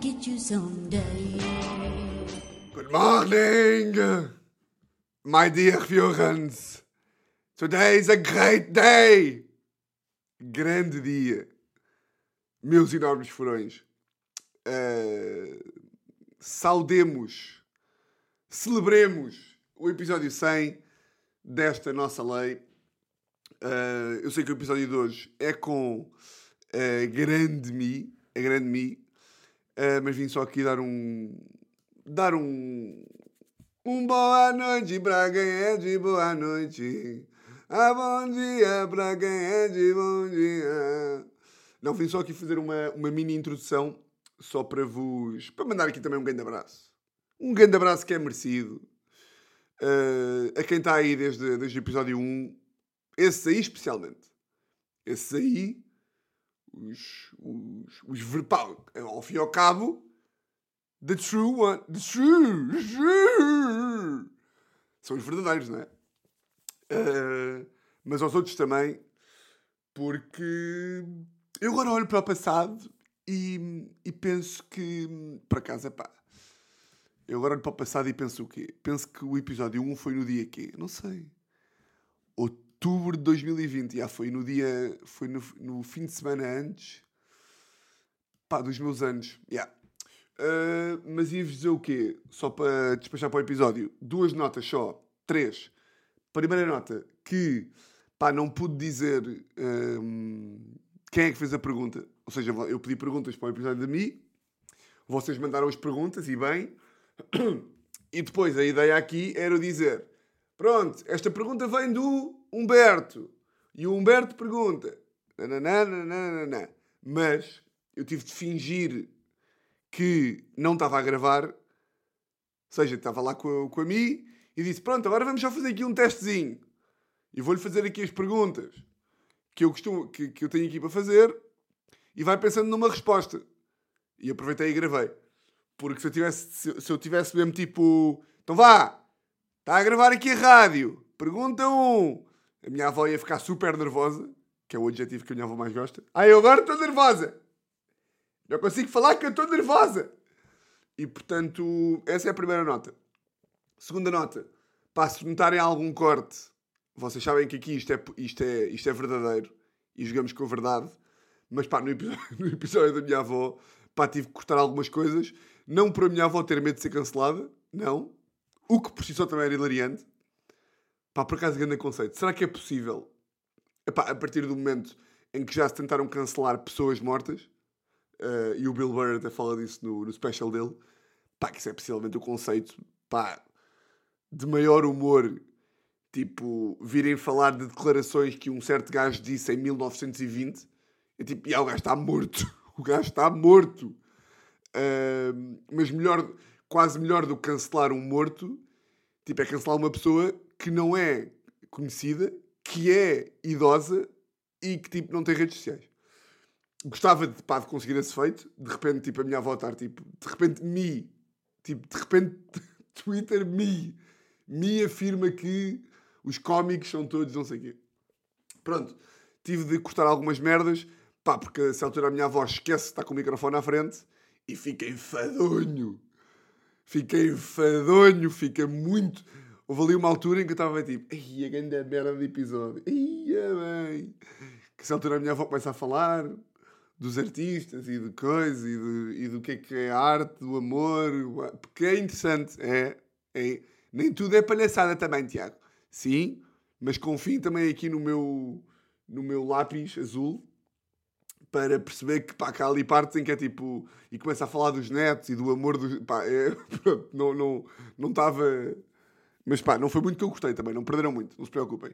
get you someday. Good morning, my dear viewers. Today is a great day. Grande dia. Meus enormes furões. Uh, saudemos, celebremos o episódio 100 desta nossa lei. Uh, eu sei que o episódio de hoje é com a grande Mi, a grande Mi, uh, mas vim só aqui dar um. dar um. Um boa noite para quem é de boa noite. Ah, bom dia para quem é de bom dia. Não, vim só aqui fazer uma, uma mini introdução, só para vos. para mandar aqui também um grande abraço. Um grande abraço que é merecido. Uh, a quem está aí desde, desde o episódio 1, esses aí especialmente. Esses aí os, os, os verbal, ao fim e ao cabo, the true one, the true, true. São os verdadeiros, não é? Uh, mas aos outros também, porque eu agora olho para o passado e, e penso que, por acaso, pá, eu agora olho para o passado e penso o quê? Penso que o episódio 1 foi no dia quê? Não sei outubro de 2020. Já foi no dia. Foi no, no fim de semana antes. Pá, dos meus anos. Yeah. Uh, mas ia-vos dizer o quê? Só para despachar para o episódio. Duas notas só. Três. Primeira nota, que pá, não pude dizer um, quem é que fez a pergunta. Ou seja, eu pedi perguntas para o episódio de mim. Vocês mandaram as perguntas e bem. E depois a ideia aqui era dizer: Pronto, esta pergunta vem do Humberto. E o Humberto pergunta. Nananana, Mas eu tive de fingir que não estava a gravar. Ou seja, estava lá com a, com a Mi e disse: Pronto, agora vamos já fazer aqui um testezinho. E vou-lhe fazer aqui as perguntas que eu, costumo, que, que eu tenho aqui para fazer. E vai pensando numa resposta. E aproveitei e gravei. Porque se eu tivesse, se, se eu tivesse mesmo tipo. Então vá! Está a gravar aqui a rádio. Pergunta 1. Um. A minha avó ia ficar super nervosa, que é o adjetivo que a minha avó mais gosta. Ah, eu agora estou nervosa. Não consigo falar que eu estou nervosa. E portanto, essa é a primeira nota. Segunda nota. Para se notarem algum corte, vocês sabem que aqui isto é, isto é, isto é verdadeiro e jogamos com a verdade. Mas pá, no episódio, no episódio da minha avó, pá, tive que cortar algumas coisas. Não para a minha avó ter medo de ser cancelada, não. O que por si só também era hilariante. Pá, por acaso, grande conceito. Será que é possível, epá, a partir do momento em que já se tentaram cancelar pessoas mortas, uh, e o Bill Burr até fala disso no, no special dele, pá, que isso é possivelmente o conceito, pá, de maior humor, tipo, virem falar de declarações que um certo gajo disse em 1920, é tipo, e o gajo está morto, o gajo está morto. Uh, mas melhor, quase melhor do que cancelar um morto, tipo, é cancelar uma pessoa que não é conhecida, que é idosa e que tipo não tem redes sociais. Gostava de, pá, de conseguir esse feito, de repente tipo a minha avó estar tipo, de repente me, tipo, de repente Twitter me, me afirma que os cómicos são todos não sei o quê. Pronto, tive de cortar algumas merdas, pá, porque a essa altura a minha avó esquece de estar com o microfone à frente e fica enfadonho. Fica enfadonho, fica muito Houve ali uma altura em que eu estava tipo, ai, a grande merda de episódio, ia bem. Que essa altura a minha avó começa a falar dos artistas e de coisas e, e do que é que é a arte, do amor, porque é interessante, é, é. Nem tudo é palhaçada também, Tiago. Sim, mas confio também aqui no meu, no meu lápis azul para perceber que pá, há ali partes em que é tipo. E começa a falar dos netos e do amor dos. Pá, é, pronto, não estava. Não, não mas pá, não foi muito que eu gostei também, não perderam muito, não se preocupem.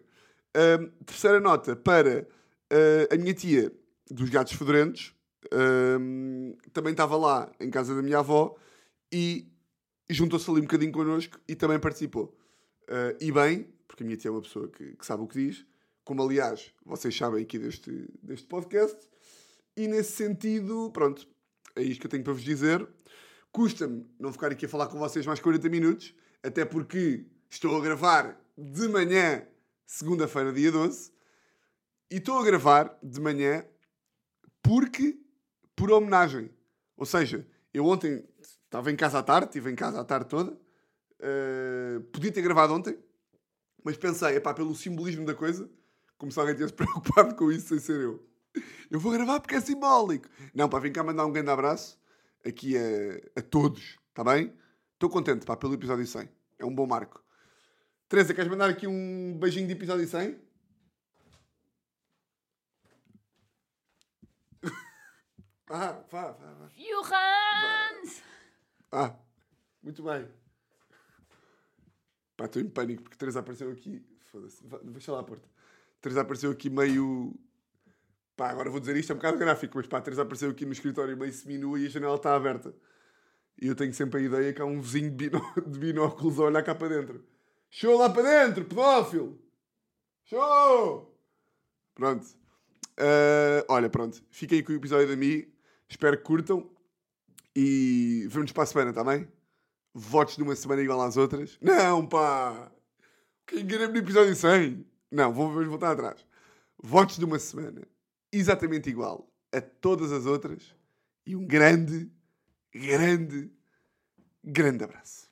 Uh, terceira nota para uh, a minha tia dos gatos fedorentos. Uh, também estava lá em casa da minha avó e juntou-se ali um bocadinho connosco e também participou. Ah, e bem, porque a minha tia é uma pessoa que, que, sabe o que diz, como aliás vocês sabem aqui deste, deste podcast. E nesse sentido, pronto, é isto que eu tenho para vos dizer. Custa-me não ficar aqui a falar com vocês mais 40 minutos, até porque Estou a gravar de manhã, segunda-feira, dia 12. E estou a gravar de manhã porque, por homenagem. Ou seja, Eu ontem estava em casa à tarde, estive em casa à tarde toda. Uh, podia ter gravado ontem, mas pensei, epá, pelo simbolismo da coisa, como se alguém tivesse preocupado com isso sem ser eu. Eu vou gravar porque é simbólico. Não, pá, vim cá mandar um grande abraço aqui a, a todos, está bem? Estou contente, pá, pelo episódio 100. É um bom marco. Teresa, queres mandar aqui um beijinho de episódio 100? ah, vá, vá, vá. Johannes! Ah, muito bem. Pá, estou em pânico porque Teresa apareceu aqui. Foda-se, deixa lá a porta. Teresa apareceu aqui meio. Pá, agora vou dizer isto, é um bocado gráfico, mas pá, Teresa apareceu aqui no escritório meio seminua e a janela está aberta. E eu tenho sempre a ideia que há um vizinho de, binó- de binóculos a olhar cá para dentro. Show lá para dentro, pedófilo! Show! Pronto. Ah, olha, pronto. Fiquem com o episódio da Mi. Espero que curtam. E vemos para a semana, está bem? Votos de uma semana igual às outras. Não, pá! Que enganei-me no episódio 100. Não, vamos voltar atrás. Votos de uma semana exatamente igual a todas as outras. E um grande, grande, grande abraço.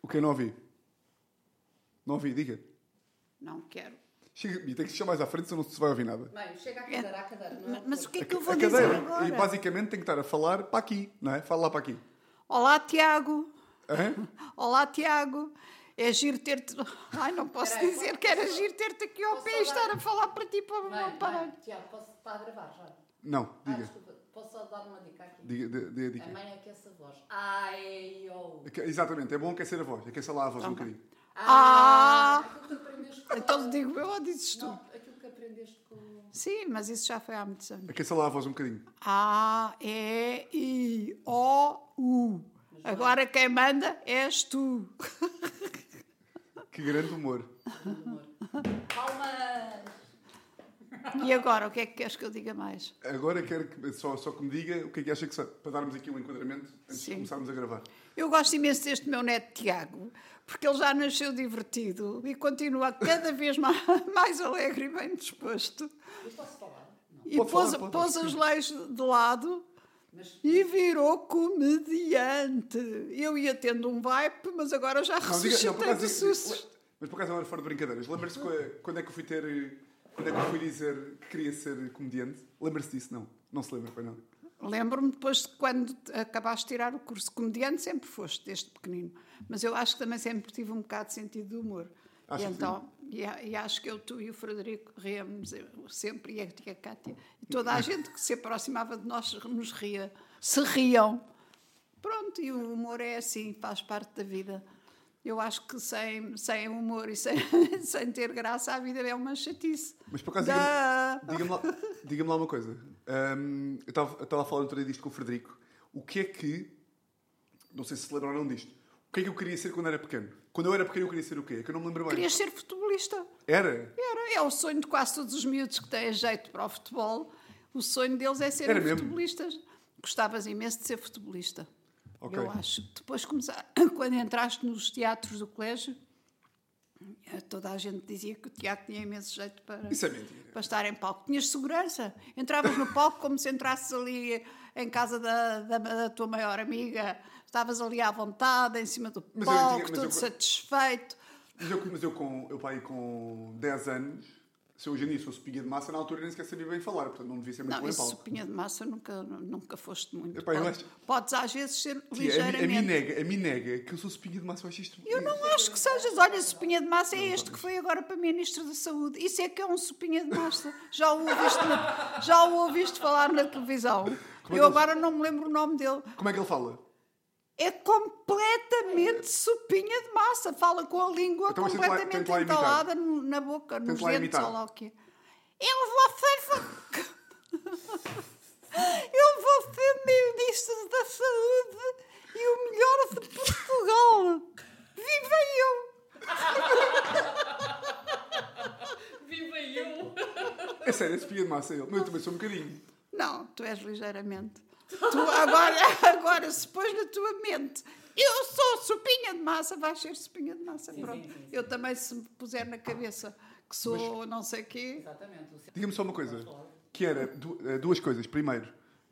O que não ouvi? Não ouvi, diga. Não quero. Chega, e tem que se mais à frente, senão não se vai ouvir nada. Bem, chega à cadeira, à cadeira. Não é? Mas o que é que eu vou a dizer cadeira. agora? E basicamente tem que estar a falar para aqui, não é? Fala lá para aqui. Olá, Tiago. Hã? Olá, Tiago. É giro ter-te. Ai, não posso Espera aí, dizer posso- que era giro ter-te aqui ao pé e estar a falar para ti para Mãe, não parar. mãe, Tiago, posso estar a gravar já? Não, Ah, diga. desculpa, posso só dar uma dica aqui? Diga, dê, dê a dica. A mãe aquece a voz. Ai, eu. Exatamente, é bom aquecer a voz. Aqueça lá a voz um bocadinho. Ah! Aquilo que aprendeste com... Então digo eu ou dizes tu? Não, aquilo que aprendeste com... Sim, mas isso já foi há muitos anos. Aqueça lá a voz um bocadinho. A, E, I, O, U. Agora quem manda és tu. Que grande humor. Palmas! E agora, o que é que queres que eu diga mais? Agora quero que, só, só que me diga o que é que acha que se- para darmos aqui um enquadramento antes de Sim. começarmos a gravar. Eu gosto imenso deste meu neto Tiago, porque ele já nasceu divertido e continua cada vez mais, mais alegre e bem disposto. Isto posso falar? Não. E pôs, falar, pode, pôs sim. as leis de lado Mas e virou comediante. Eu ia tendo um vibe, mas agora já ressuscitei acaso, de sustos. mas por acaso agora fora de brincadeiras, lembra-se que- quando é que eu fui ter. Quando é que eu fui dizer que queria ser comediante? Lembra-se disso? Não. Não se lembra, foi não. Lembro-me depois de quando acabaste de tirar o curso de comediante, sempre foste desde pequenino. Mas eu acho que também sempre tive um bocado de sentido de humor. Acho e então, e, e acho que eu, tu e o Frederico ríamos sempre, e a tia Cátia, e toda a gente que se aproximava de nós nos ria, se riam. Pronto, e o humor é assim, faz parte da vida. Eu acho que sem, sem humor e sem, sem ter graça, a vida é uma chatice. Mas por acaso, diga-me diga-me lá, diga-me lá uma coisa. Ahm, eu estava a falar outro dia disto com o Frederico. O que é que. Não sei se se lembraram disto. O que é que eu queria ser quando era pequeno? Quando eu era pequeno, eu queria ser o quê? É que eu não me lembro bem. Querias ser futebolista. Era? Era, é o sonho de quase todos os miúdos que têm jeito para o futebol. O sonho deles é mesmo? futebolistas. Gostavas imenso de ser futebolista. Ok. Eu acho. Depois começar, quando entraste nos teatros do colégio, toda a gente dizia que o teatro tinha imenso jeito para, é para estar em palco. Tinhas segurança. Entravas no palco como se entrasses ali em casa da, da, da tua maior amiga. Estavas ali à vontade, em cima do Mas eu palco, tinha- mas todo eu- satisfeito. Mas eu, mas eu com, eu pai com 10 anos, se eu hoje em dia fosse pinha de massa, na altura nem sequer sabia bem falar, portanto não devia ser muito Não, bom em palco. sopinha de massa nunca, nunca foste muito. Epá, eu Podes- acho- Podes às vezes ser Tia, a, mim- ligeiramente. a mim nega, a mim nega que eu sou espinha de massa, eu acho isto. Eu não acho que sejas. Olha, sopinha de massa é este que foi agora para Ministro da Saúde. Isso é que é um sopinha de massa. Já o ouviste, na- já o ouviste falar na televisão. Como é Eu ele- agora não me lembro o nome dele. Como é que ele fala? É completamente sopinha de massa. Fala com a língua Então, completamente lá entalada no- na boca, nos dentes, ou lá o quê. Eu vou ser. Eu vou ser Ministro da Saúde e o melhor de Portugal. Viva eu! Viva eu! É sério, é espinha de massa ele. Mas eu também sou um bocadinho. Não, tu és ligeiramente. Tu agora, agora se pões na tua mente, eu sou sopinha de massa, vais ser sopinha de massa. Pronto. sim, sim. Eu também, se me puser na cabeça que sou não sei quê. Exatamente. o Diga-me só uma coisa. Que era eh, duas coisas. Primeiro,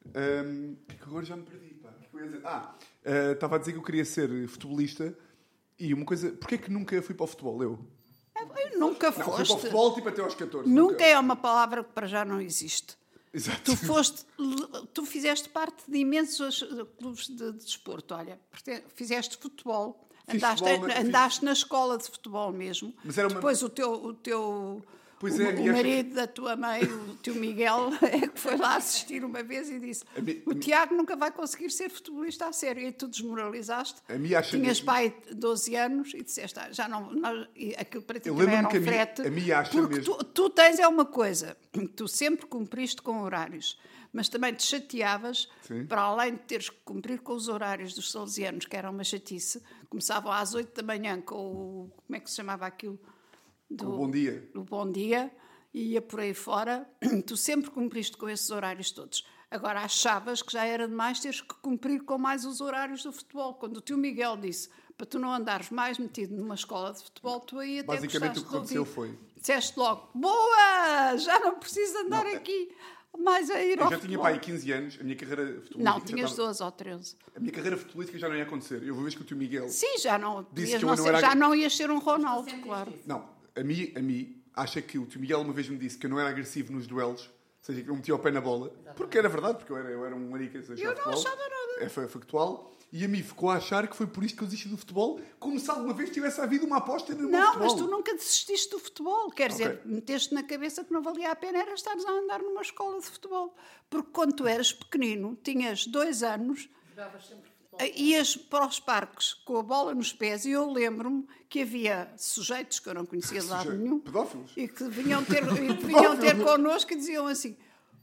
hum, que agora já me perdi, pá. O é? Ah, eh, estava a dizer que eu queria ser futebolista e uma coisa. Porquê que nunca fui para o futebol? Eu? Eu nunca Não, fui para o foste. futebol tipo até aos 14. Nunca é uma palavra que para já não existe. Exato. Tu foste, tu fizeste parte de imensos clubes de, de desporto, olha, fizeste futebol, andaste, futebol, mas fiz- andaste na escola de futebol mesmo. Mas era uma- Depois o teu, o teu Pois o, é, o minha- marido da tua mãe, o teu Miguel, é que foi lá assistir uma vez e disse: mi- O Tiago nunca vai conseguir ser futebolista a sério. E tu desmoralizaste. A minha acha Tinhas pai de 12 anos e disseste: ah, já não. nós- aquilo para ti também era um que a minha- frete. a minha acha porque mesmo- tu, tu tens é uma coisa, tu sempre cumpriste com horários, mas também te chateavas, Sim. para além de teres que cumprir com os horários dos salesianos, que era uma chatice, começavam às 8 da manhã com o. Como é que se chamava aquilo? Do, O bom dia. o bom dia e ia por aí fora. Tu sempre cumpriste com esses horários todos. Agora achavas que já era demais teres que cumprir com mais os horários do futebol. Quando o tio Miguel disse para tu não andares mais metido numa escola de futebol, tu aí até Basicamente o que aconteceu foi- Disseste logo, boa! Já não preciso andar Não, é- aqui mais a ir Eu ao já tinha futebol. pai 15 anos, a minha carreira futebolística. Não, tinhas estava- 12 ou 13. A minha carreira futebolística já não ia acontecer. Eu vou ver que o tio Miguel. Sim, já não, Disse que eu não ser- era- já não ias ser um Ronaldo, claro. Não, a mim, a mim acha que o tio Miguel uma vez me disse que eu não era agressivo nos duelos, ou seja, que eu metia o pé na bola, porque era verdade, porque eu era, eu era um marica Eu não futebol. achava nada. É fa- factual. E a mim ficou a achar que foi por isto que eu desisti do futebol, como se alguma vez tivesse havido uma aposta no Não, futebol. mas tu nunca desististe do futebol. Quer dizer, Ok. meteste na cabeça que não valia a pena era estares a andar numa escola de futebol. Porque quando tu eras pequenino, tinhas dois anos, Jogavas sempre ias para os parques com a bola nos pés e eu lembro-me que havia sujeitos que eu não conhecia de lado nenhum pedófilos? e que vinham ter, e que vinham ter connosco e diziam assim: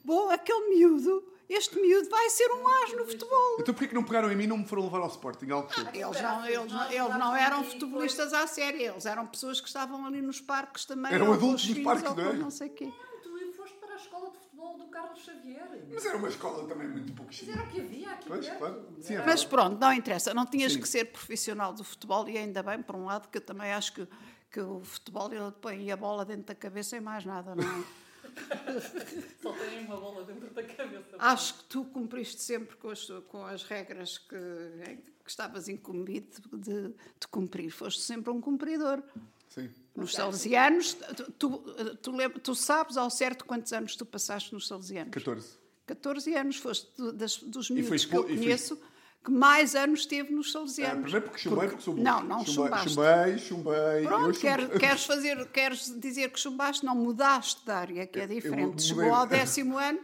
Bom, aquele miúdo, este miúdo vai ser um as no futebol. Então porquê que não pegaram em mim e não me foram levar ao Sporting? Algo que- Eles não, eles, não, eles não eram futebolistas à série, eles eram pessoas que estavam ali nos parques também. Eram adultos os nos parques, não é? não sei quê. Tu foste para a escola de futebol do Carlos Xavier. Mas era uma escola também muito pouco Mas era o que havia aqui Pois, perto. claro. Sim, é Mas pronto, não interessa. Não tinhas Sim. que ser profissional do futebol e ainda bem, por um lado, que eu também acho que, que o futebol ele põe a bola dentro da cabeça e mais nada, não é? Só tem uma bola dentro da cabeça. acho que tu cumpriste sempre com as, com as regras que, que estavas incumbido de, de cumprir. Foste sempre um cumpridor. Sim. Nos Salesianos, tu, tu, tu, lembra- tu sabes ao certo quantos anos tu passaste nos Salesianos? 14. 14 anos, foste das, dos miúdos que eu e foi- conheço que mais anos teve nos Ah, Salesianos. primeiro porque chumbei, porque sou burro. Não, não chumbaste. Chumbei, chumbei. eu Pronto, chum- quer- queres, fazer, queres dizer que chumbaste, não mudaste de área, que é Eu- eu diferente. mudei. Chegou ao décimo ano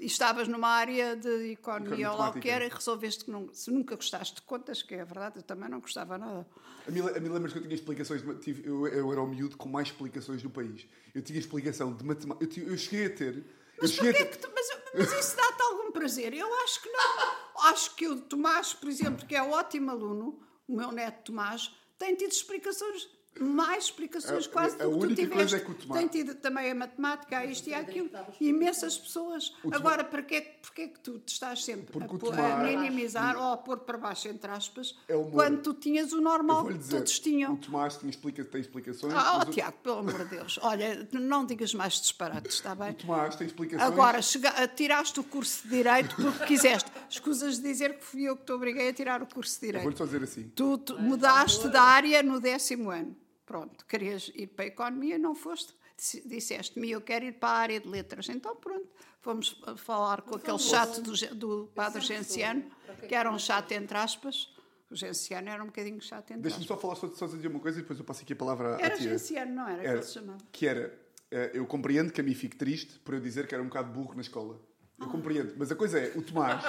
estavas numa área de economia ou lá o que era e resolveste que não, se nunca gostaste de contas, que é verdade, eu também não gostava nada. A mim, a mim lembras que eu tinha explicações, tive, eu, eu era o miúdo com mais explicações do país. Eu tinha explicação de matemática. Eu, tive- eu cheguei a ter. Mas porquê a ter, que tu, mas, mas isso dá-te algum prazer? Eu acho que não. Acho que o Tomás, por exemplo, que é ótimo aluno, o meu neto Tomás, tem tido explicações, mais explicações A- quase a do que tu única tiveste. coisa é que o Tomás- Tem tido também a matemática, a isto e aquilo, imensas pessoas. Agora, para que, porque que tu te estás sempre a, a minimizar ou a pôr para baixo, entre aspas, É quando tu tinhas o normal que dizer, todos tinham? o Tomás tinha explica, tem explicações. Ah, oh, o- Tiago, pelo amor de Deus. Olha, não digas mais disparates, está bem? O Tomás tem explicações. Agora, chega- tiraste o curso de Direito porque quiseste. Escusas de dizer que fui eu que te obriguei a tirar o curso de Direito. vou-lhe só dizer assim. Tu, tu mudaste de área no décimo ano. Pronto, querias ir para a Economia não foste. Disse- Disseste-me, eu quero ir para a área de Letras. Então, pronto, fomos a falar com aquele chato do, do padre Genciano, que era um chato entre aspas. O Genciano era um bocadinho chato entre Deixa-me aspas. só falar, só, só dizer uma coisa e depois eu passo aqui a palavra à Era tia. Genciano, não era? Que Era, ele se chamava. que era, eh, eu compreendo que a mim fique triste por eu dizer que era um bocado burro na escola. Eu compreendo, mas a coisa é, o Tomás,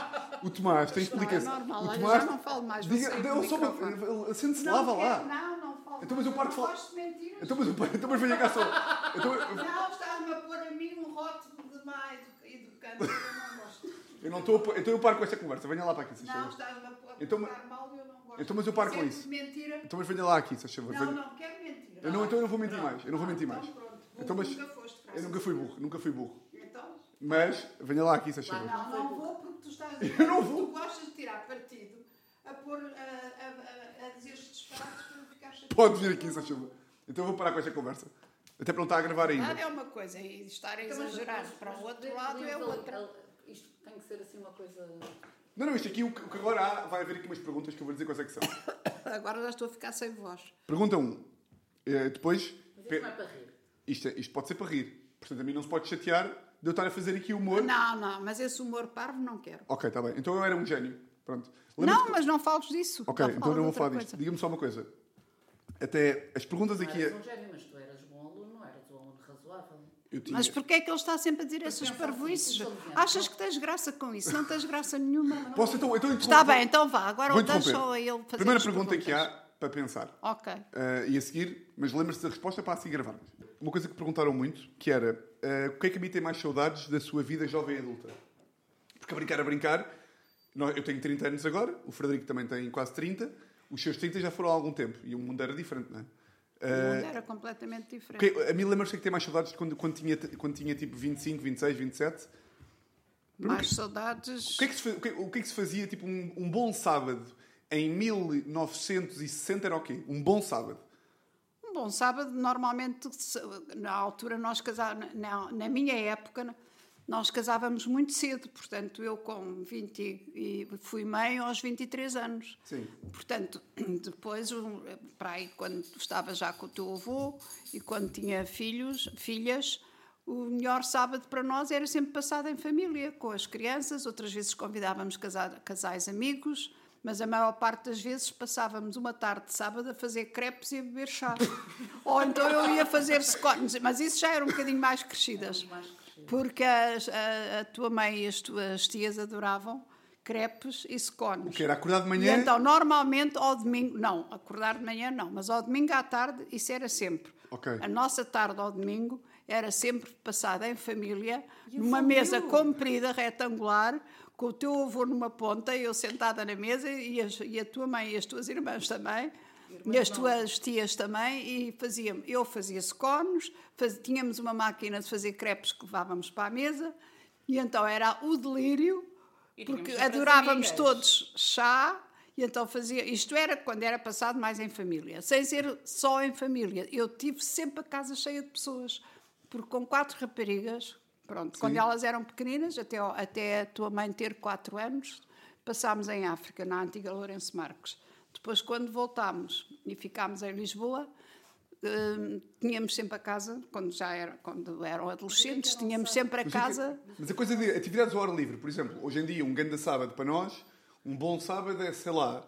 o Tomás tem é explicação. normal, o olha, Tomás, já não falo mais, Diga, no só. Sente-se Não lá, vá quero- lá. Não, não. Então, mas eu paro de não falar. gosto de mentiras. Então, mas, então, mas venha cá só. Então, eu- Não, estás-me a pôr a mim um rótulo de má edu- educante que eu não gosto. eu não estou a então eu paro com esta conversa. Venha lá para aqui, se Não, estás-me a pôr Então, mal e eu não gosto. então, mas eu paro com isso. mentira. Então, mas venha lá aqui, se achas. Não, Venha- não, quero mentira. Eu não, então eu não vou mentir mais. Eu não vou mentir então mais. pronto. Burro Então, mas nunca foste, eu nunca fui burro, nunca fui burro. Então, Mas venha lá aqui, se achas. não, não vou porque tu estás a Eu não tu vou. gostas de tirar partido a, pôr, a, a, a, a dizer estes disparates para ficar chateado. Pode vir aqui, se achas. Então eu vou parar com esta conversa. Até para não estar a gravar ainda. Nada é uma coisa e estar a Então, exagerar mas- para o outro lado é outra. Isto tem que ser assim uma coisa. Não, não, isto aqui, o que agora há, vai haver aqui umas perguntas que eu vou dizer quais é que são. Agora já estou a ficar sem voz. Pergunta 1. Um. Eh, depois, Mas isto não é para rir. isto, é- isto pode ser para rir. Portanto, a mim não se pode chatear de eu estar a fazer aqui humor. Não, não, mas esse humor parvo não quero. Ok, está bem. Então eu era um gênio. Pronto. Não, que- mas não fales disso. Ok, então não vou falar disto. coisa. Diga-me só uma coisa. Até as perguntas Não aqui. eras é- um gênio, mas tu eras bom aluno, não eras um aluno razoável. Eu tinha... Mas porquê é que ele está sempre a dizer essas pensar assim, parvoices? inteligente, Achas que tens graça com isso? Não tens graça nenhuma. Posso então, então Está bem, então vá. Agora Vou deixa interromper. só a ele fazer Primeira as pergunta que há perguntas. para pensar. Ok. Eh, e a seguir, mas lembre-se da resposta para assim gravar. Uma coisa que perguntaram muito, que era eh, o que é que a mim tem mais saudades da sua vida jovem e adulta? Porque a brincar, a brincar, eu tenho 30 anos agora, o Frederico também tem quase 30, os seus 30 já foram há algum tempo e o mundo era diferente, não é? O Eh, mundo era completamente diferente. que- a mim lembra-se que tem mais saudades de quando, quando, tinha, quando tinha tipo 25, 26, 27? Mais saudades. O que é que se, o que, o que é que se fazia tipo um, um bom sábado em 1960 era o quê? Um bom sábado. Um bom sábado, normalmente, na altura, nós casávamos, na, na minha época, nós casávamos muito cedo. Portanto, eu com 20 e fui mãe aos 23 anos. Sim. Portanto, depois, para aí, quando estava já com o teu avô e quando tinha filhos, filhas, o melhor sábado para nós era sempre passado em família, com as crianças. Outras vezes convidávamos casa- casais amigos, mas a maior parte das vezes passávamos uma tarde de sábado a fazer crepes e a beber chá. Ou então eu ia fazer scones, mas isso já era um bocadinho mais crescidas. Mais crescido. Porque as- a, a tua mãe e as tuas tias adoravam crepes e scones. Que era acordar de E manhã. então, normalmente, ao domingo, não, acordar de manhã não, mas ao domingo à tarde, isso era sempre. Ok. A nossa tarde ao domingo era sempre passada em família, E numa mesa meu? comprida, retangular, com o teu avô numa ponta, eu sentada na mesa, e, as- e a tua mãe e as tuas irmãs também. E as tuas tias também, e faziam, eu fazia scones, faz, tínhamos uma máquina de fazer crepes que levávamos para a mesa, e então era o delírio, porque adorávamos todos chá e então fazia. Isto era quando era passado mais em família, sem ser só em família. Eu tive sempre a casa cheia de pessoas, porque com quatro raparigas, pronto, quando elas eram pequeninas, até, até a tua mãe ter quatro anos, passámos em África, na antiga Lourenço Marques. Depois, quando voltámos e ficámos em Lisboa, hum, tínhamos sempre a casa, quando já era, quando eram adolescentes, tínhamos sempre a é casa. mas a coisa de atividades ao ar livre, por exemplo, hoje em dia, um grande sábado para nós, um bom sábado é, sei lá,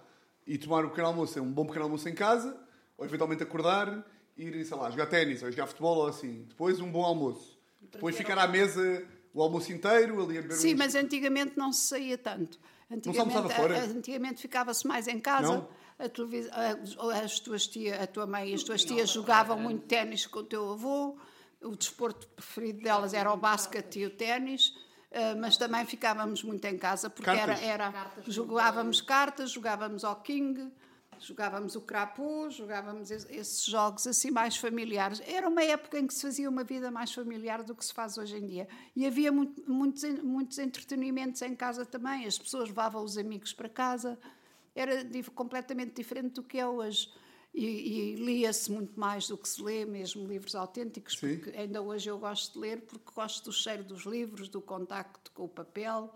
ir tomar um pequeno almoço, um bom pequeno almoço em casa, ou eventualmente acordar, ir, sei lá, jogar ténis ou jogar futebol ou assim. Depois um bom almoço. Depois ficar à mesa o almoço inteiro, ali a beber Sim, uns- mas antigamente não se saía tanto. se almoçava fora? Antigamente ficava-se mais em casa. Não? A televis... a- as tuas tia, a tua mãe e as tuas tias jogavam muito ténis com o teu avô. O desporto preferido delas era o basquete e o ténis. eh, Mas também ficávamos muito em casa porque era, Cartas? era Cartas, jogávamos cartas, jogávamos ao King, jogávamos o crapu, jogávamos es- esses jogos assim mais familiares. Era uma época em que se fazia uma vida mais familiar do que se faz hoje em dia. E havia muito- muitos, muitos entretenimentos em casa também. As pessoas levavam os amigos para casa. Era completamente diferente do que é hoje. E, e lia-se muito mais do que se lê, mesmo livros autênticos, Sim. porque ainda hoje eu gosto de ler porque gosto do cheiro dos livros, do contacto com o papel.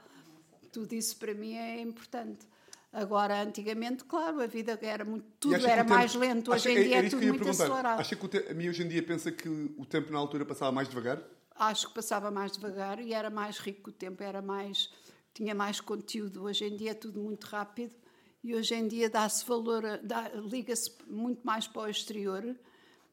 Tudo isso para mim é importante. Agora, antigamente, claro, a vida era muito. Tudo era tempo- mais lento. Hoje acha- em é- dia era é isso tudo muito acelerado. Acha que te... a mim hoje em dia pensa que o tempo na altura passava mais devagar? Acho que passava mais devagar e era mais rico o tempo, era mais. tinha mais conteúdo. Hoje em dia é tudo muito rápido e hoje em dia dá-se valor, dá- liga-se muito mais para o exterior.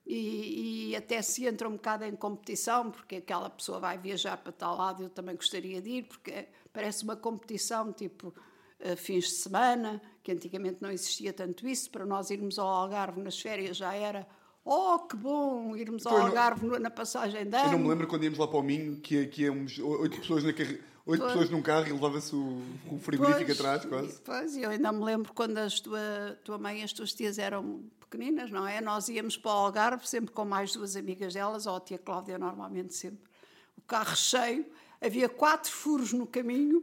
E, e até se entra um bocado em competição, porque aquela pessoa vai viajar para tal lado, eu também gostaria de ir, porque parece uma competição, tipo eh, fins de semana, que antigamente não existia tanto isso. Para nós irmos ao Algarve nas férias já era, oh que bom, irmos ao Algarve na passagem ano. Eu não me lembro quando íamos lá para o Minho, que, que íamos oito pessoas, na carre... oito Pois. pessoas num carro e levava-se o, o frigorífico Pois, atrás, quase. Pois, eu ainda me lembro quando a tua, tua mãe e as tuas tias eram pequeninas, não é? Nós íamos para o Algarve sempre com mais duas amigas delas, ou a tia Cláudia normalmente sempre. O carro cheio, havia quatro furos no caminho.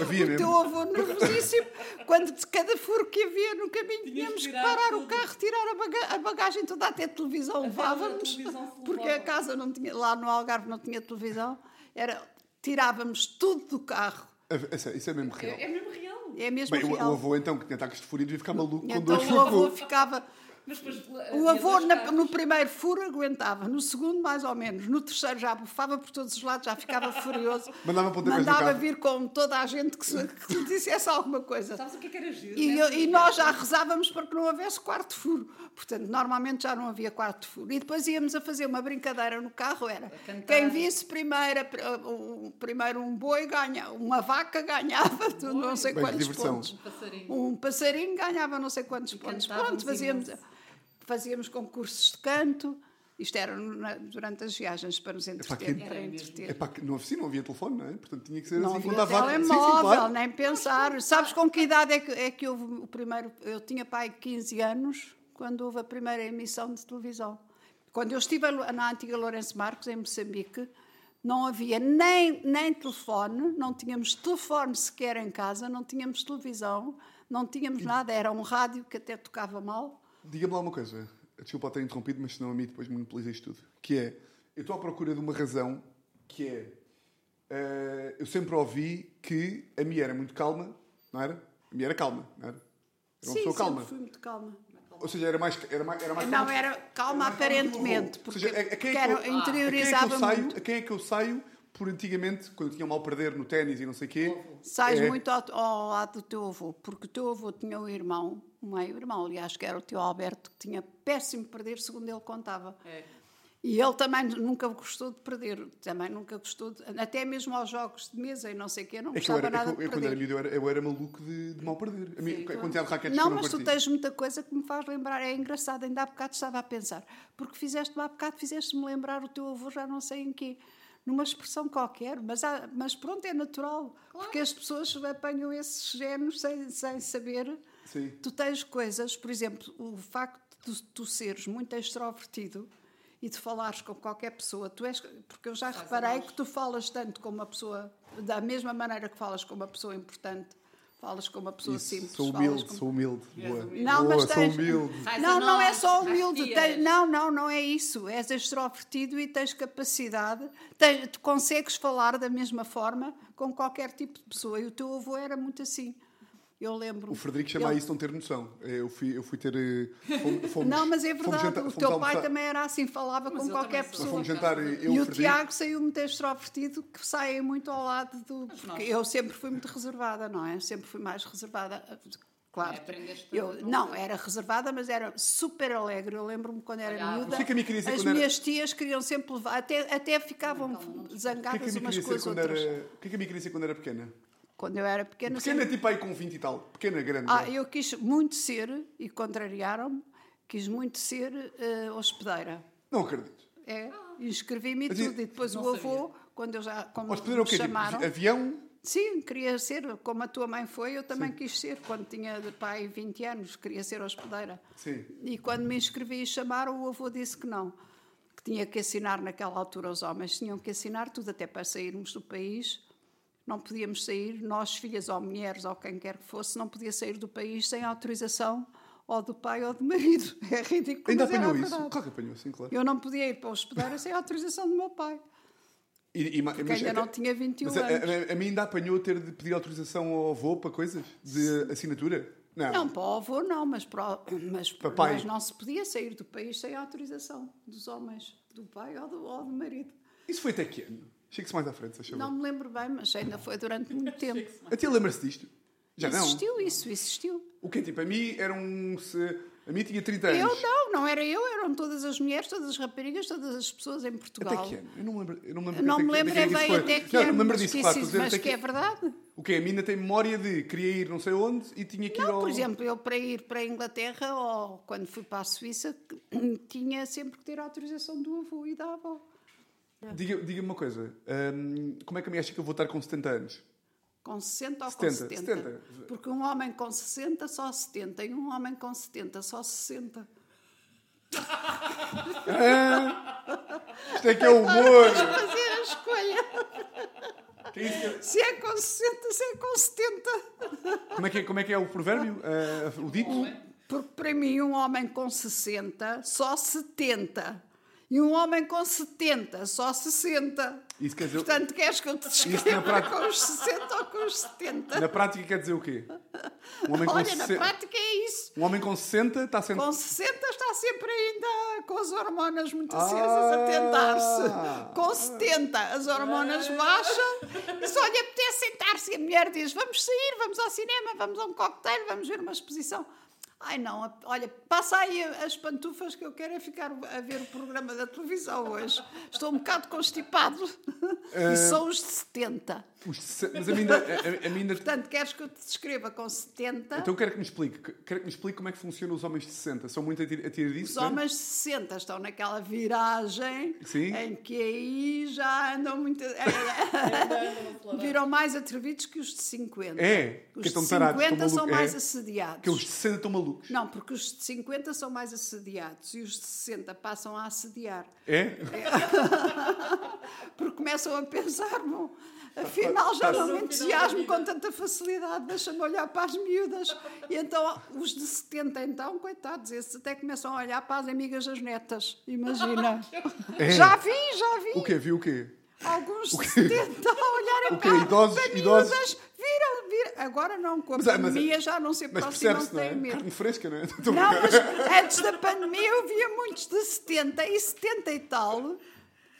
Havia o mesmo. teu avô nervosíssimo. Quando de cada furo que havia no caminho Tinhas tínhamos que parar o tudo. carro, tirar a, baga- a bagagem toda, até televisão Até a levávamos, televisão se porque a casa não tinha, lá no Algarve não tinha televisão. Era, tirávamos tudo do carro. Sério, Isso é mesmo real. É, é mesmo real. É mesmo Bem, o, real. o avô então, que tinha ataques de fúria, devia ficar maluco com então dois o avô ficava. Mas depois, O avô na- no primeiro furo aguentava, no segundo mais ou menos, no terceiro já bufava por todos os lados, já ficava furioso. Mandava Mandava vir com toda a gente que, se- que lhe dissesse alguma coisa. Sabes o que é que era giro? E, eu- e nós já rezávamos para que não houvesse quarto furo. Portanto, normalmente já não havia quarto furo. E depois íamos a fazer uma brincadeira no carro, era quem visse primeiro, primeiro um boi ganha, uma vaca ganhava de não sei Bem, quantos diversão. pontos. Um passarinho. Um passarinho ganhava não sei quantos pontos. cantávamos Pronto, fazíamos, imenso. Fazíamos concursos de canto. Isto era na- durante as viagens para nos entreter. que- para entreter. Epá, que não, assim, não havia telefone, não é? Portanto, tinha que ser Não assim. havia telemóvel, Sim, sim, claro. nem pensar. Sabes com que idade é que, é que houve o primeiro... Eu tinha pai de 15 anos quando houve a primeira emissão de televisão. Quando eu estive na antiga Lourenço Marcos, em Moçambique, não havia nem, nem telefone, não tínhamos telefone sequer em casa, não tínhamos televisão, não tínhamos nada. Era um rádio que até tocava mal. Diga-me lá uma coisa. Desculpa ter interrompido, mas senão a mim depois monopoliza isto tudo. Que é, eu estou à procura de uma razão que é, eh, eu sempre ouvi que a minha era muito calma, não era? A minha era calma, não era? Era uma Sim, pessoa sempre calma. fui muito calma. Ou seja, era mais, era mais, era mais Não, calma. era calma aparentemente, Ou porque, seja, a- a quem é que era- eu- a quem é que eu interiorizava saio, muito. A quem é que eu saio por antigamente, quando eu tinha mal perder no ténis e não sei o quê? Sais é- muito ao, ao lado do teu avô, porque o teu avô tinha um irmão, um meio-irmão, aliás, que era o teu Alberto, que tinha péssimo perder, segundo ele contava. É. E ele também nunca gostou de perder, também nunca gostou, de, até mesmo aos jogos de mesa e não sei o quê, não É gostava era, é que nada eu, de eu, quando era perder. miúdo, eu era, eu era maluco de, de mal perder. A, minha, a quantidade de raquetes Não, mas tu parti. tens muita coisa que me faz lembrar, é engraçado, ainda há bocado estava a pensar, porque fizeste-me há bocado, fizeste-me lembrar o teu avô, já não sei em quê, numa expressão qualquer, mas, há- mas pronto, é natural, porque as pessoas apanham esses géneros sem, sem saber. Sim. Tu tens coisas, por exemplo, o facto de tu seres muito extrovertido e de falares com qualquer pessoa, tu és, porque eu já reparei que tu falas tanto com uma pessoa, da mesma maneira que falas com uma pessoa importante, falas com uma pessoa Isso, simples. sou falas humilde, com- sou humilde. Boa. Não, Boa, mas sou tens- não, não é só humilde. tens- não, não, não é isso. És extrovertido e tens capacidade. Tens, tu consegues falar da mesma forma com qualquer tipo de pessoa. E o teu avô era muito assim. Eu lembro. O Frederico chama Ele- isso de não ter noção. Eu fui, eu fui ter. eh, fomos- Não, mas é verdade. jantar- o teu pai também era assim, falava Mas com eu qualquer pessoa. Fomos jantar eu, E o o Frederico. Tiago saiu muito extrovertido, que saem muito ao lado do. Porque eu sempre fui muito reservada, não é? Sempre fui mais reservada. Claro. É, aprendeste Eu, não era reservada, mas era super alegre. Eu lembro-me quando era Olhava. miúda. Que é que dizer as quando era- minhas tias queriam sempre levar, até, até ficavam O que é zangadas umas queria com ser as quando outras. era. O que é que a mim queria ser quando era pequena? Quando eu era pequena, Pequena, sempre- tipo aí com 20 e tal. Pequena, grande. ah, eu quis muito ser, e contrariaram-me, quis muito ser eh, hospedeira. Não acredito. É, inscrevi-me e tudo. e- depois o avô, quando eu já. Como Hospedeiro é o me quê? Tipo, chamaram, avião? Sim, queria ser, como a tua mãe foi, eu também quis ser. Quando tinha de pai 20 anos, queria ser hospedeira. Sim. E quando me inscrevi e chamaram, o avô disse que não. Que tinha que assinar naquela altura os homens. Tinham que assinar tudo, até para sairmos do país. Não podíamos sair, nós, filhas ou mulheres, ou quem quer que fosse, não podia sair do país sem autorização ou do pai ou do marido. É ridículo, Ainda apanhou a isso? Claro que apanhou, sim, claro. Eu não podia ir para o hospedeiro sem autorização do meu pai. E, e, Porque ainda não tinha 21 mas a, anos. a, a mim ainda apanhou ter de pedir autorização ao avô para coisas? De assinatura? Não. Não, para o avô não, mas, para, o- mas, Papai. mas não se podia sair do país sem autorização dos homens, do pai ou do, ou do marido. Isso foi até que ano? Chega-se mais à frente, se achou. Não me lembro bem, mas ainda foi durante muito tempo. A tia lembra-se disto? Já não? Existiu isso, existiu. O quê? Tipo, a mim era um... Se... A mim tinha 30 anos. Eu não, não era eu, eram todas as mulheres, todas as raparigas, todas as pessoas em Até Portugal. que ano? Eu não me lembro. Eu não me lembro, Não até me que- lembro até é que isso bem até que Não, ano, não me lembro mas disso, que claro. isso- mas até que é verdade. O quê? A mina tem memória de queria ir não sei onde e tinha que ir Não, ao... por exemplo, eu para ir para a Inglaterra ou quando fui para a Suíça, tinha sempre que ter a autorização do avô e da avó. Diga- Diga-me uma coisa. hum, como é que a minha acha que eu vou estar com 70 anos? Com 60 ou 70, com 70? 70. Porque um homem com 60 só 70 e um homem com 70 só 60. Isto é que é humor! Fazer a escolha. É que- Se é com 60, se é com 70. Como é que é, como é, que é o provérbio? Ah, o dito? Porque para mim um homem com 60 só 70. E um homem com 70, só 60. Isso quer dizer. Portanto, queres que eu te descreva prática- com os 60 ou com os 70? Na prática quer dizer o quê? Um homem com, Olha, na 60 prática é isso. um homem com 60 está sendo. Com 60 está sempre ainda com as hormonas muito Ah! acesas a tentar-se. Com 70 as hormonas baixam e só lhe apetece sentar-se. E a mulher diz: Vamos sair, vamos ao cinema, vamos a um cocktail, vamos ver uma exposição. Ai não, olha, passa aí as pantufas que eu quero é ficar a ver o programa da televisão hoje. Estou um bocado constipado. Eh, E são os de 70. Os Mas a mim ainda. A, a mim ainda... Portanto, queres que eu te descreva com 70? Então quero que me explique. Quero que me explique como é que funcionam os homens de 60. São muito atir- atiradiços? Os não é? homens de 60 estão naquela viragem Sim. em que aí já andam muito. Viram mais atrevidos que os de 50. É, Os que de tarados, 50 estão são mais É. assediados. Que os de 60 estão malucos. Não, porque os de 50 são mais assediados e os de 60 passam a assediar. É? Porque começam a pensar, bom, afinal já não me entusiasmo com tanta facilidade, deixa-me olhar para as miúdas. E então os de 70, então, coitados, esses até começam a olhar para as amigas das netas. Imagina. É. Já vi, já vi. O quê? Viu o quê? Alguns de 70 a olharem O quê? para, Idosos- idosos? miúdas. Viram, viram. Agora não, com a Mas é- mas é- pandemia já não se Mas aproximam, não é? têm medo. Carne fresca, não é? Não, mas antes da pandemia eu via muitos de 70 e 70 e tal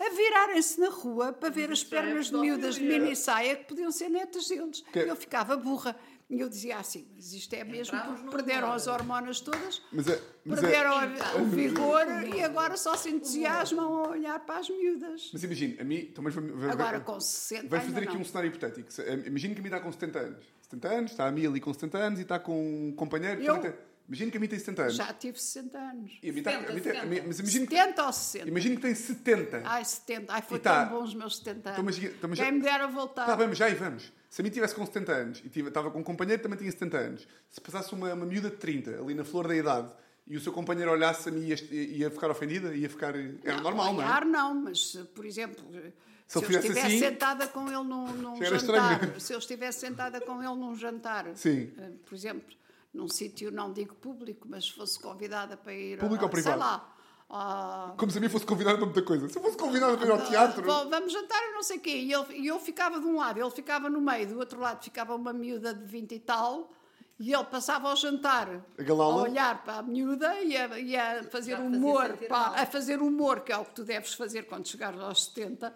a virarem-se na rua para ver as pernas de miúdas de mini saia que podiam ser netas deles. Que... Eu ficava burra. E eu dizia assim, mas isto é mesmo porque perderam as hormonas todas, mas é, mas é- perderam é, o vigor e agora só se entusiasmam a olhar para as miúdas. Mas imagina, a mim... Então, mas, agora com 60 vai fazer aqui não. um cenário hipotético. Imagina que a mim está com 70 anos. 70 anos, está a mim ali com 70 anos e está com um companheiro... Eu, 30... Imagino que a mim tem 70 anos. Já tive 60 anos. E a mim 70, tá, a mim tem, mas imagino 70 que, ou 60? Imagino que tem 70. Ai, 70. Ai, foi tá, tão bom os meus 70 então, anos. Então, Estamos, Quem me dera voltar. Tá, vamos, já e vamos. Se a mim tivesse com 70 anos e estava com um companheiro também tinha 70 anos, se passasse uma, uma miúda de 30, ali na flor da idade, e o seu companheiro olhasse a mim ia, ia ficar ofendida? Ia ficar. Era não, normal, é? olhar, não Claro, é? não, mas, por exemplo. Se, se eu estivesse assim, sentada com ele num, num jantar, estranho. se eu estivesse sentada com ele num jantar, Sim. Eh, por exemplo, num sítio não digo público, mas se fosse convidada para ir Público a, ou privado? sei lá, a- Como se a mim fosse convidado para muita coisa. Se eu fosse convidado para ir ao teatro. Bom, vamos jantar e não sei o quê. E, ele, e eu ficava de um lado, ele ficava no meio, do outro lado ficava uma miúda de 20 e tal, e ele passava ao jantar A galá-la? olhar para a miúda e a, e a fazer humor, mal. a fazer humor, que é o que tu deves fazer quando chegares aos 70,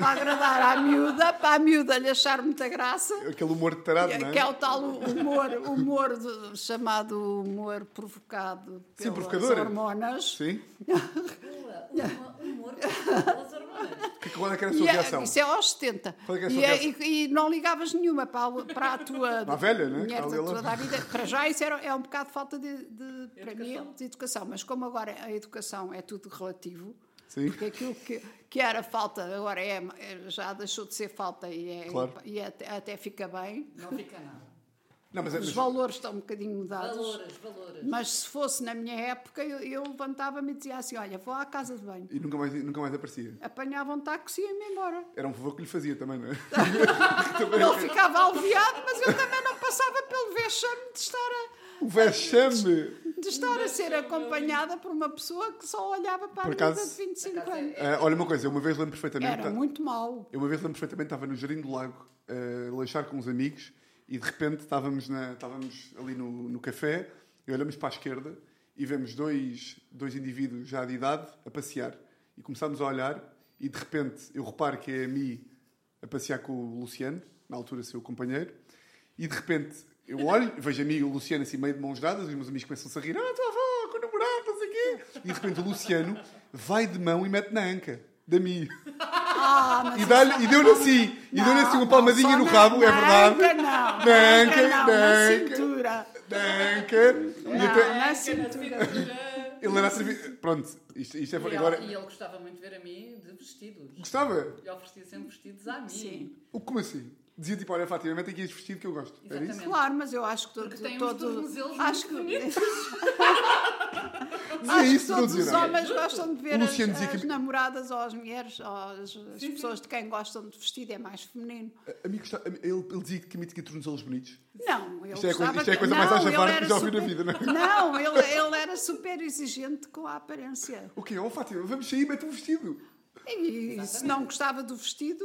para agradar à miúda, para a miúda lhe achar muita graça. Aquele humor de tarado, não é? Que é o tal humor, humor de- chamado humor provocado Sim, pelas provocador. hormonas. Sim. Um humor pelas hormonas. Que, qual é que era a sua E é- reação? isso é aos 70. Qual é que é a e, sua é- reação? e- e não ligavas nenhuma para a, para a tua Para a velha, né? mulher Está da ali tua ela. da vida. Para já isso era, é um bocado de falta de, de- para mim, de educação. Mas como agora a educação é tudo relativo, Sim. porque aquilo que, que era falta agora é, é- já deixou de ser falta e, é, Claro. e até, até fica bem. Não fica nada. Não, mas, é- Os mas, valores estão um bocadinho mudados. Valores, valores. Mas se fosse na minha época, eu, eu levantava-me e dizia assim: Olha, vou à casa de banho. E nunca mais, nunca mais aparecia. Apanhava um táxi e ia-me embora. Era um favor que lhe fazia também, não é? Ele ficava aliviado, mas eu também não passava pelo vexame de estar a, O vexame! de estar a ser acompanhada por uma pessoa que só olhava para Por a acaso- de 25 Por acaso anos. Ah, olha uma coisa, eu uma vez lembro perfeitamente. Era tá- muito mau. Eu uma vez lembro perfeitamente, estava no Jardim do Lago a lanchar com uns amigos e de repente estávamos, na, estávamos ali no, no café e olhamos para a esquerda e vemos dois, dois indivíduos já de idade a passear. E começámos a olhar e de repente eu reparo que é a mim a passear com o Luciano, na altura seu companheiro, e de repente eu olho, vejo a mim e o Luciano assim meio de mãos dadas, e os meus amigos começam-se a rir, ah, tua avó, com o namorado, não sei o quê. E de repente o Luciano vai de mão e mete na anca da Mi. Ah, mas E, dá-lhe- e deu-lhe assim, e deu-lhe assim uma palmadinha no rabo, é verdade. Não, não, Na na anca, anca, não, na na anca. cintura. Na anca. E Não, até, na cintura. ele era a servir. Pronto, isto, isto é E ele, agora. e ele gostava muito de ver a mim de vestidos. Gostava? E oferecia sempre vestidos a mim. Sim. O- Como assim? Dizia tipo, olha, Fátima, mete aqui este vestido que eu gosto. Era isso? Claro, mas eu acho que todo, Porque tem uns todo tornozelos acho que. Dizia acho que isso, não todos dizia os nada. homens gostam de ver O as, Luciano dizia as que- namoradas ou as mulheres ou as, as Sim, pessoas de quem gostam de vestido é mais feminino. A mim gosta- ele, ele dizia que me tinha tornozelos bonitos. Não, ele Isto é a coisa- gostava isto é a que- coisa mais não, à ele que era já ouvi na super- vida, não é? Não, ele, ele era super exigente com a aparência. O quê? Oh, Fátima, vamos sair, mete um vestido. E se não gostava do vestido,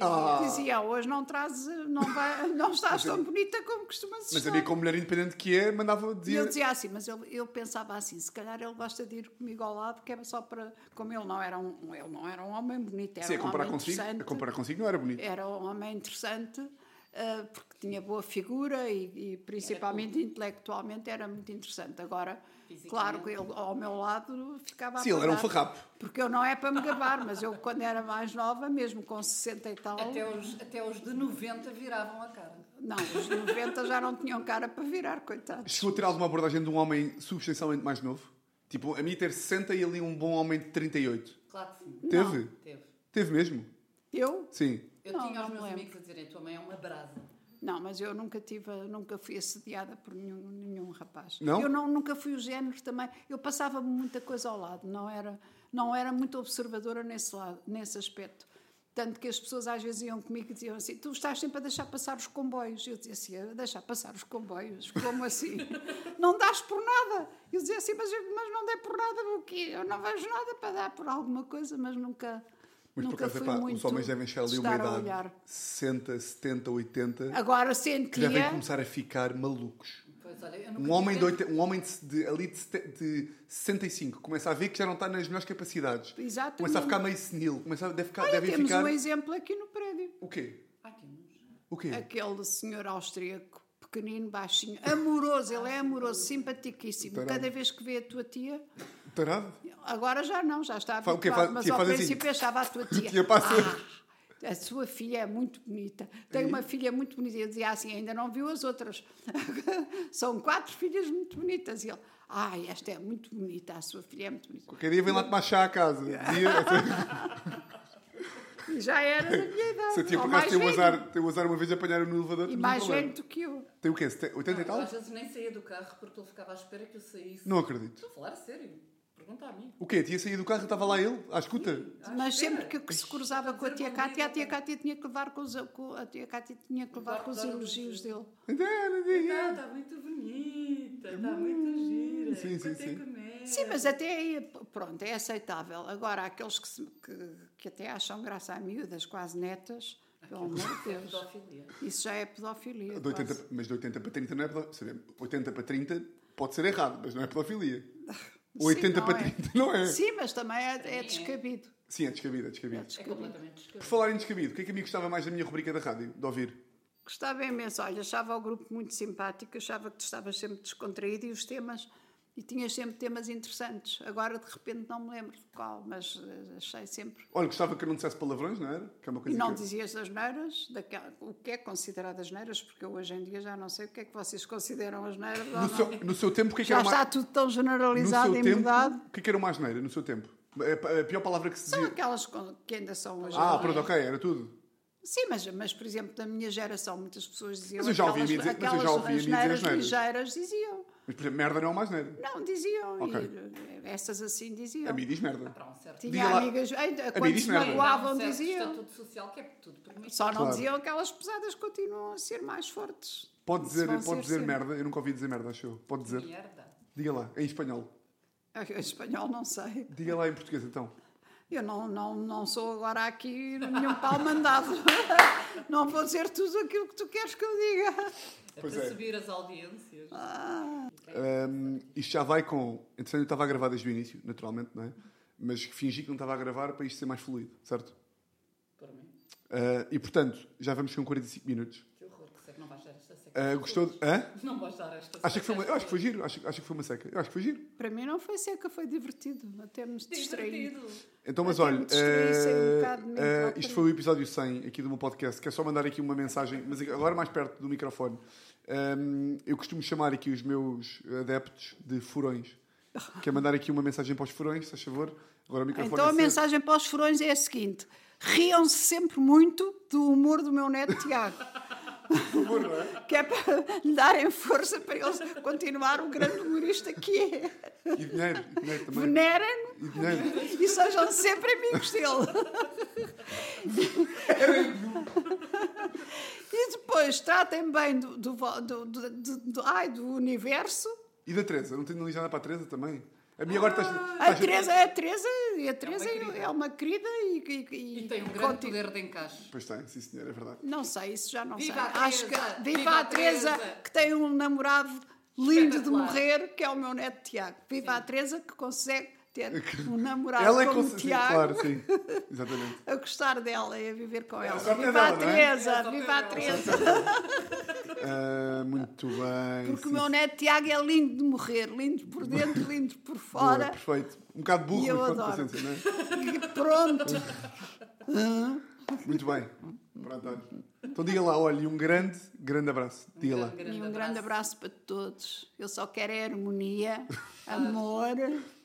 Ah. dizia, hoje não traz, não, vai, não estás tão bonita como costumas Mas estar. a mim, como mulher independente que é, mandava dizer. ele dizia assim, mas eu, eu pensava assim, se calhar ele gosta de ir comigo ao lado, que era só para. Como ele não era um, ele não era um homem bonito, era Sim, a um comparar homem consigo, a comparar consigo não era bonito. Era um homem interessante, ah, porque tinha boa figura e, e principalmente intelectualmente era muito interessante. Agora, claro que ele ao meu lado ficava Sim, ele era um farrapo. Porque eu não é para me gabar, mas eu quando era mais nova, mesmo com 60 e tal, Até os, até os de 90 viravam a cara. não, os 90 já não tinham cara para virar, coitados. Chegou a ter alguma abordagem de um homem substancialmente mais novo? Tipo, a mim ter 60 e ali um bom homem de 38. Claro que sim. Teve? Teve. Teve mesmo? Eu? Sim. Eu Não, tinha não os me meus lembro. amigos a dizerem: tua mãe é uma brasa. Não, mas eu nunca tive, nunca fui assediada por nenhum, nenhum rapaz. Não? Eu não, nunca fui o género também. Eu passava muita coisa ao lado, não era, não era muito observadora nesse lado, nesse aspecto. Tanto que as pessoas às vezes iam comigo e diziam assim: Tu estás sempre a deixar passar os comboios. Eu dizia assim: A deixar passar os comboios? Como assim? não dás por nada. Eu dizia assim: Mas, mas não dei por nada, o quê? Eu não vejo nada para dar por alguma coisa, mas nunca. Mas por nunca acaso, fui epá, muito os homens devem chegar ali a uma idade olhar. 60, 70, 80 Agora que sentia. devem começar a ficar malucos. Pois olha, Um homem, de, tempo- oita- um homem de, de- ali de, de 65 começa a ver que já não está nas melhores capacidades. Exatamente. Começa a ficar meio senil. Começa a, deve ficar, Olha, temos ficar. um exemplo aqui no prédio. O quê? Temos. O quê? Aquele senhor austríaco, pequenino, baixinho, amoroso, ele é amoroso, simpaticíssimo. Cada vez que vê a tua tia, Tarado? agora já não, já está habituado, Fa- mas tia, ao faz assim. princípio achava a tua tia. Tia, passa. "Ah, a sua filha é muito bonita. Tem uma filha muito bonita. Eu dizia assim, ainda não viu as outras. São quatro filhas muito bonitas. E ele, ai, esta é muito bonita, a sua filha é muito bonita. Qualquer dia vem lá tomar chá a casa. E já era da minha idade. se a tia ou por acaso tem o azar, tem o azar uma vez de apanhar no elevador. E não mais velho do que eu. Tem o quê? Sete- 80 e tal? às vezes nem saía do carro porque ele ficava à espera que eu saísse. Não acredito. Estou a falar a sério. Pergunta a mim. O quê? A tia saía do carro e estava lá ele, à escuta? À Mas espera. sempre que se cruzava com a tia Cátia, a tia. Cátia tinha que levar com os, com, a tia Cátia tinha que levar com os elogios os- dele. Está, está muito bonita, está muito gira. Sim, sim, é sim. Sim, mas até aí, pronto, é aceitável. Agora, há aqueles que, se- que, que até acham graça a miúdas, quase netas, pelo amor de É Deus. Isso já é pedofilia. De 80, quase. mas de 80 para 30 não é pedofilia. 80 para 30 pode ser errado, mas não é pedofilia. 80 não para é. 30 não é. Sim, mas também é, é descabido. Sim, é descabido, é É descabido. É descabido. completamente Por descabido. falar em descabido, o que é que a mim gostava mais da minha rubrica da rádio, de ouvir? Gostava imenso. Olha, achava o grupo muito simpático, achava que tu estavas sempre descontraído e os temas. E tinhas sempre temas interessantes. Agora, de repente, não me lembro de qual, mas eh, achei sempre. Olha, gostava que eu não dissesse palavrões, não era? Que é uma E coisa não que... dizias as neiras, daquela, o que é considerado as neiras, porque eu hoje em dia já não sei o que é que vocês consideram as neiras. ou no, seu, no seu tempo, o que é que Já era uma... está tudo tão generalizado e tempo, mudado. o que é que era uma asneira, no seu tempo? A a pior palavra que se São dizia... aquelas com- que ainda são hoje. Ah, pronto, ok, era tudo. Sim, mas, mas, por exemplo, da minha geração, muitas pessoas diziam Mas eu já ouvi aquelas, dizer- mas eu aquelas já ouvi asneiras asneiras. ligeiras, diziam. Mas, por exemplo, merda não é uma asneira. Não, diziam. Ok. E, essas assim diziam. A mim diz merda. Para um certo Tinha lá. amigas, quando diz se merda. magoavam, um diziam. estatuto social que é tudo permitido. Só não Claro. diziam aquelas pesadas que continuam a ser mais fortes. Pode dizer, pode dizer sempre. merda, eu nunca ouvi dizer merda, acho eu. Pode dizer. Merda. Diga lá, em espanhol. Em espanhol não sei. Diga lá em português então. Eu não, não, não sou agora aqui nenhum pau mandado. Não vou dizer tudo aquilo que tu queres que eu diga. É Pois para é. subir as audiências. Ahm, isto já vai com. Entretanto, eu estava a gravar desde o início, naturalmente, não é? Mas fingi que não estava a gravar para isto ser mais fluido, certo? Para mim. Ah, e portanto, já vamos com 45 minutos. Que horror, que sei que não Ah, gostou de. Hã? Não vais dar esta Acha que foi uma... seca. Eu acho que foi giro, acho, acho que foi uma seca. Eu acho que foi giro. Para mim não foi seca, foi divertido. Até me distraí. Então, mas olha, um eh, própria. isto foi o episódio 100 aqui do meu podcast, que é só mandar aqui uma mensagem, mas agora mais perto do microfone. Ehm, eu costumo chamar aqui os meus adeptos de furões. Que é mandar aqui uma mensagem para os furões, se faz favor. Agora o microfone Então é a mensagem para os furões é a seguinte: riam-se sempre muito do humor do meu neto Tiago. É? Que é para lhe darem força para ele continuar o grande humorista que é. E dinheiro, e dinheiro também. Venerem-no E dinheiro. e sejam sempre amigos dele. E depois tratem bem do, do, do, do, do- do- ai, do universo. E da Teresa? Não tenho ligado para a Teresa também? A minha agora estás. A Teresa, a Teresa, e a Teresa querida. é uma querida e, e, e- E tem um grande conti- poder de encaixe. Pois tem, sim senhor, é verdade. Não sei, isso já não Viva sei. a Acho que Teresa! viva, Viva a a Teresa, Teresa! que tem um namorado lindo de morrer, que é o meu neto Tiago. Viva a Teresa que consegue ter um namorado Ela é como com sim, Tiago. claro, sim. Exatamente. A gostar dela e a viver com ela. é Viva dela, a é? Teresa, É, viva a. Teresa. Ah, muito bem. Porque sim, o meu neto Tiago é lindo de morrer, lindo por dentro, lindo por Boa, fora. perfeito. Um bocado burro, E eu mas pronto, adoro. paciência, não é? E pronto. Muito bem. Pronto, olha. Então diga lá, olha, e um grande, grande abraço. Diga lá. E um grande abraço para todos. Eu só quero é harmonia, amor.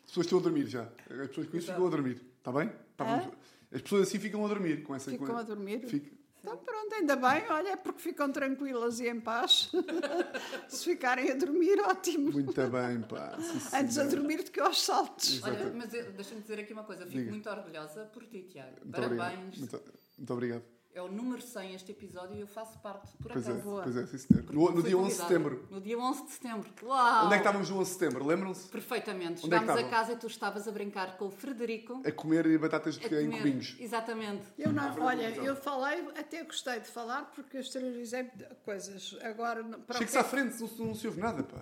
As pessoas estão a dormir já. As pessoas com isso ficam a dormir. Está bem? Tá, vamos- As pessoas assim ficam a dormir. Com essa, Ficam com- a dormir? Fica- Então pronto, ainda bem, olha, é porque ficam tranquilas e em paz. Se ficarem a dormir, ótimo. Muito bem, pá. Antes a dormir do que aos saltos. Olha, mas deixa-me dizer aqui uma coisa. Fico Diga. muito orgulhosa por ti, Tiago. Muito Parabéns. obrigado. Muito, muito obrigado. É o número 100 este episódio e eu faço parte, por Pois é, acaso. pois é, sim, senhor. No, no dia 11 de setembro. No dia 11 de setembro. Uau! Onde é que estávamos no 11 de setembro? Lembram-se? Perfeitamente. Onde é que Chegámos a estavam? casa e tu estavas a brincar com o Frederico. A comer batatas a de, em comer. cubinhos. Exatamente. Eu não, olha, eu falei, até gostei de falar porque eu exteriorizei coisas. Agora, para Chega-se à frente, não, se- não se ouve nada, pá.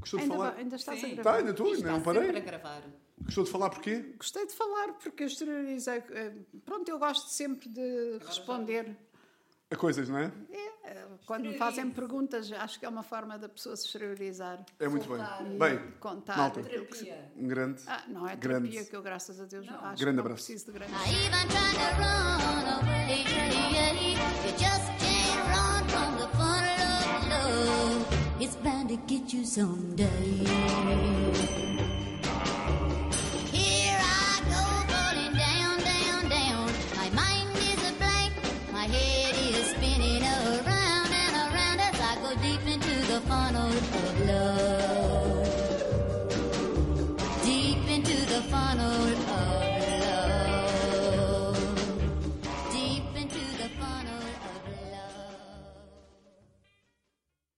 Gostou de ainda, falar? vai- ainda estás Sim. a Tá, gravar. ainda estou, Está não sempre a parei. gravar. Gostou de falar porquê? Gostei de falar porque eu exteriorizei. eh, Pronto, eu gosto sempre de responder. A coisas, não é? É, quando me fazem perguntas, acho que é uma forma da pessoa se exteriorizar. É muito Soltar. bem. Bem, Contar. Malta. aquilo que se- Terapia. um grande. Ah, não é grande. terapia que eu, graças a Deus, não. acho Grande que abraço. preciso de grande I